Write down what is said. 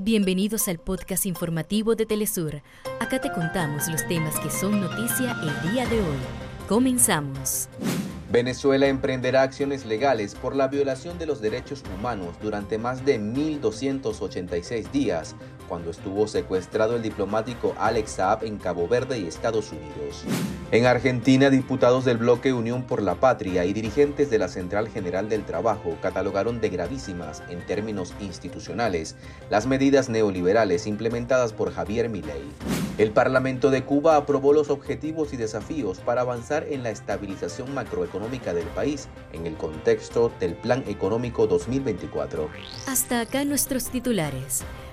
Bienvenidos al podcast informativo de Telesur. Acá te contamos los temas que son noticia el día de hoy. Comenzamos. Venezuela emprenderá acciones legales por la violación de los derechos humanos durante más de 1.286 días, cuando estuvo secuestrado el diplomático Alex Saab en Cabo Verde y Estados Unidos. En Argentina, diputados del bloque Unión por la Patria y dirigentes de la Central General del Trabajo catalogaron de gravísimas, en términos institucionales, las medidas neoliberales implementadas por Javier Milei. El Parlamento de Cuba aprobó los objetivos y desafíos para avanzar en la estabilización macroeconómica del país en el contexto del Plan Económico 2024. Hasta acá nuestros titulares.